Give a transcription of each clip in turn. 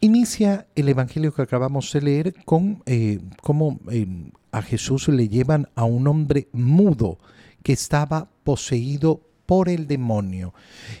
Inicia el Evangelio que acabamos de leer con eh, cómo eh, a Jesús le llevan a un hombre mudo que estaba poseído por el demonio.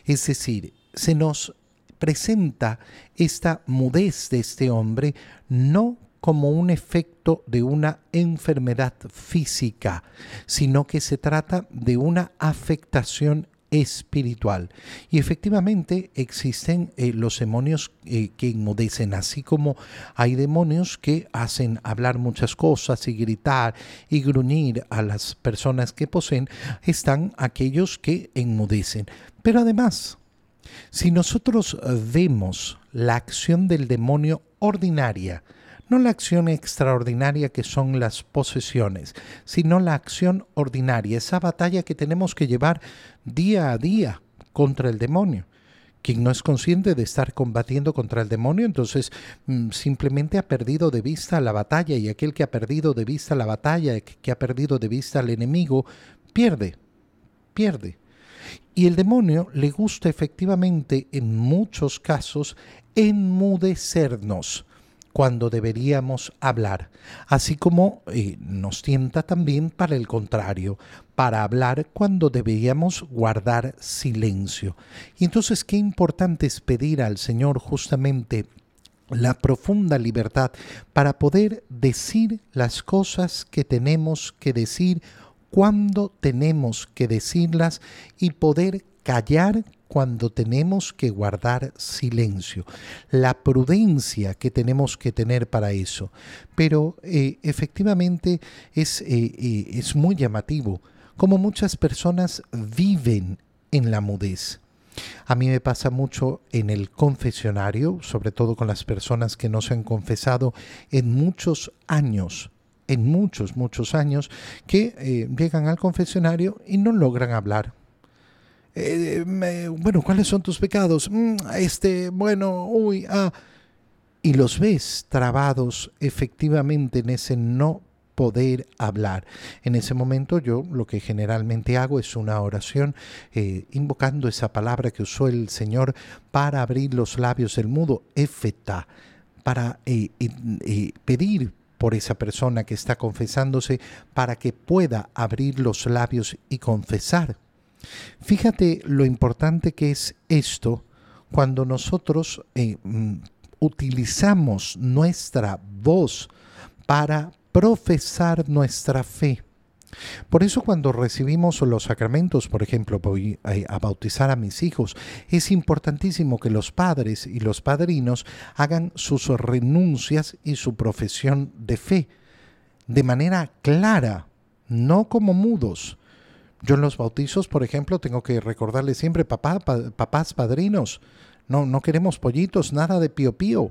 Es decir, se nos presenta esta mudez de este hombre no como un efecto de una enfermedad física, sino que se trata de una afectación espiritual. Y efectivamente existen eh, los demonios eh, que inmudecen, así como hay demonios que hacen hablar muchas cosas y gritar y gruñir a las personas que poseen, están aquellos que enmudecen. Pero además, si nosotros vemos la acción del demonio ordinaria, no la acción extraordinaria que son las posesiones, sino la acción ordinaria, esa batalla que tenemos que llevar día a día contra el demonio. Quien no es consciente de estar combatiendo contra el demonio, entonces mm, simplemente ha perdido de vista la batalla y aquel que ha perdido de vista la batalla, que ha perdido de vista al enemigo, pierde, pierde. Y el demonio le gusta efectivamente en muchos casos enmudecernos cuando deberíamos hablar, así como eh, nos tienta también para el contrario, para hablar cuando deberíamos guardar silencio. Y entonces qué importante es pedir al Señor justamente la profunda libertad para poder decir las cosas que tenemos que decir cuando tenemos que decirlas y poder callar cuando tenemos que guardar silencio, la prudencia que tenemos que tener para eso. Pero eh, efectivamente es, eh, eh, es muy llamativo como muchas personas viven en la mudez. A mí me pasa mucho en el confesionario, sobre todo con las personas que no se han confesado en muchos años, en muchos, muchos años, que llegan al confesionario y no logran hablar eh, bueno, ¿cuáles son tus pecados? Mm, este, bueno, uy, ah. Y los ves trabados efectivamente en ese no poder hablar. En ese momento yo lo que generalmente hago es una oración eh, invocando esa palabra que usó el Señor para abrir los labios del mudo, efeta, para eh, pedir por esa persona que está confesándose para que pueda abrir los labios y confesar. Fíjate lo importante que es esto cuando nosotros eh, mm, utilizamos nuestra voz para profesar nuestra fe. Por eso cuando recibimos los sacramentos, por ejemplo, voy a bautizar a mis hijos, es importantísimo que los padres y los padrinos hagan sus renuncias y su profesión de fe de manera clara, no como mudos, yo en los bautizos, por ejemplo, tengo que recordarle siempre, papá, papás, padrinos, no, no queremos pollitos, nada de pío pío.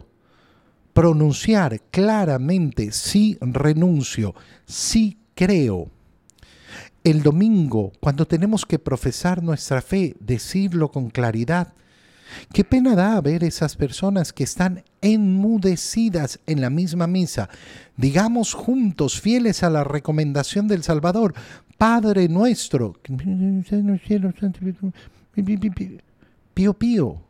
Pronunciar claramente, sí renuncio, sí creo. El domingo, cuando tenemos que profesar nuestra fe, decirlo con claridad, Qué pena da ver esas personas que están enmudecidas en la misma misa. Digamos juntos, fieles a la recomendación del Salvador, Padre nuestro. Pío, pío.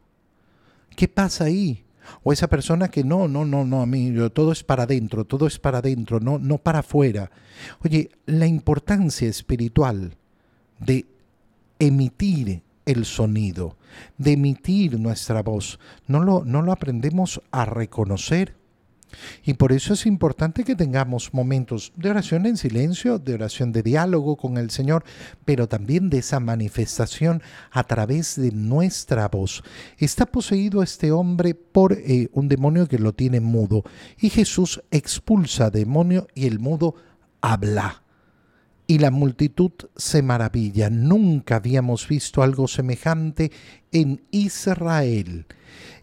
¿Qué pasa ahí? O esa persona que no, no, no, no, a mí todo es para adentro, todo es para adentro, no, no para afuera. Oye, la importancia espiritual de emitir el sonido, de emitir nuestra voz, no lo, no lo aprendemos a reconocer y por eso es importante que tengamos momentos de oración en silencio, de oración de diálogo con el Señor, pero también de esa manifestación a través de nuestra voz. Está poseído este hombre por eh, un demonio que lo tiene mudo y Jesús expulsa demonio y el mudo habla. Y la multitud se maravilla. Nunca habíamos visto algo semejante en Israel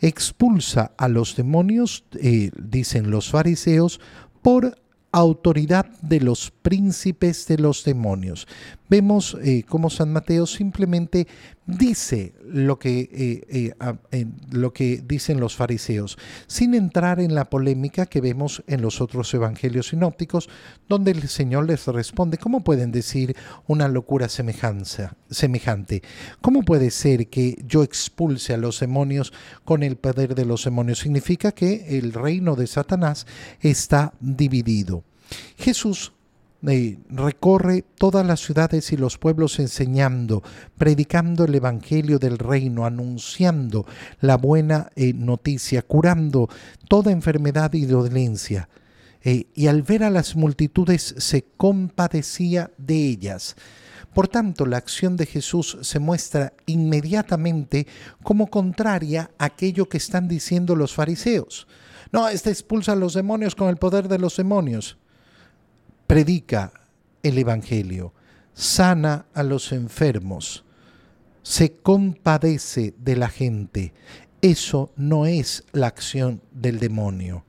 expulsa a los demonios, eh, dicen los fariseos, por autoridad de los príncipes de los demonios. Vemos eh, cómo San Mateo simplemente dice lo que, eh, eh, lo que dicen los fariseos, sin entrar en la polémica que vemos en los otros evangelios sinópticos, donde el Señor les responde, ¿cómo pueden decir una locura semejante? ¿Cómo puede ser que yo expulse a los demonios con el poder de los demonios? Significa que el reino de Satanás está dividido. Jesús recorre todas las ciudades y los pueblos enseñando, predicando el Evangelio del reino, anunciando la buena eh, noticia, curando toda enfermedad y dolencia. Eh, y al ver a las multitudes se compadecía de ellas. Por tanto, la acción de Jesús se muestra inmediatamente como contraria a aquello que están diciendo los fariseos. No, este expulsa a los demonios con el poder de los demonios predica el Evangelio, sana a los enfermos, se compadece de la gente. Eso no es la acción del demonio.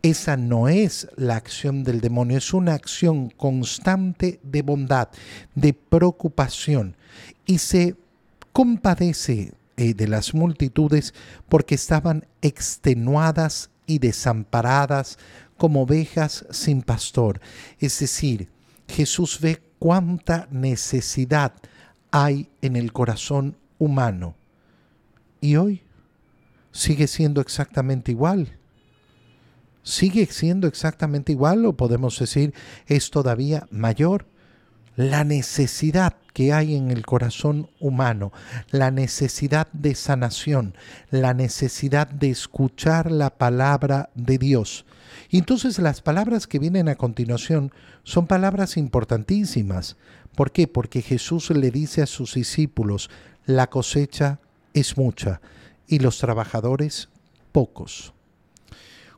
Esa no es la acción del demonio, es una acción constante de bondad, de preocupación. Y se compadece eh, de las multitudes porque estaban extenuadas y desamparadas como ovejas sin pastor. Es decir, Jesús ve cuánta necesidad hay en el corazón humano. Y hoy sigue siendo exactamente igual. Sigue siendo exactamente igual o podemos decir es todavía mayor la necesidad que hay en el corazón humano, la necesidad de sanación, la necesidad de escuchar la palabra de Dios. Y entonces las palabras que vienen a continuación son palabras importantísimas. ¿Por qué? Porque Jesús le dice a sus discípulos, la cosecha es mucha y los trabajadores pocos.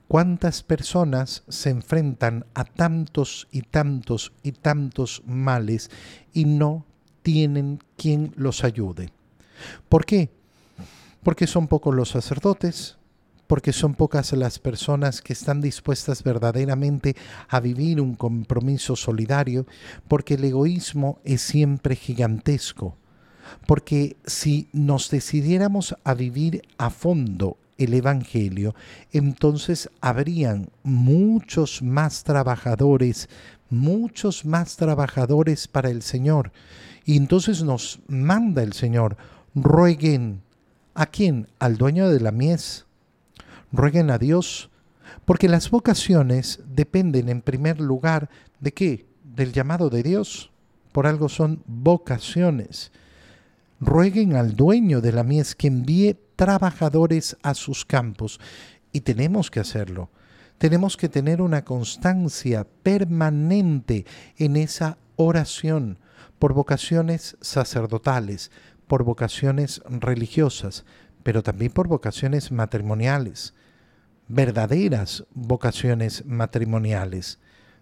¿Cuántas personas se enfrentan a tantos y tantos y tantos males y no tienen quien los ayude? ¿Por qué? Porque son pocos los sacerdotes, porque son pocas las personas que están dispuestas verdaderamente a vivir un compromiso solidario, porque el egoísmo es siempre gigantesco, porque si nos decidiéramos a vivir a fondo el Evangelio, entonces habrían muchos más trabajadores, muchos más trabajadores para el Señor. Y entonces nos manda el Señor, rueguen. ¿A quién? Al dueño de la mies. Rueguen a Dios, porque las vocaciones dependen en primer lugar de qué? Del llamado de Dios. Por algo son vocaciones. Rueguen al dueño de la mies que envíe trabajadores a sus campos. Y tenemos que hacerlo. Tenemos que tener una constancia permanente en esa oración por vocaciones sacerdotales, por vocaciones religiosas, pero también por vocaciones matrimoniales, verdaderas vocaciones matrimoniales,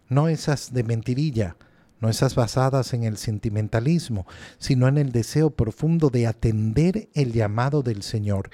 no esas de mentirilla, no esas basadas en el sentimentalismo, sino en el deseo profundo de atender el llamado del Señor.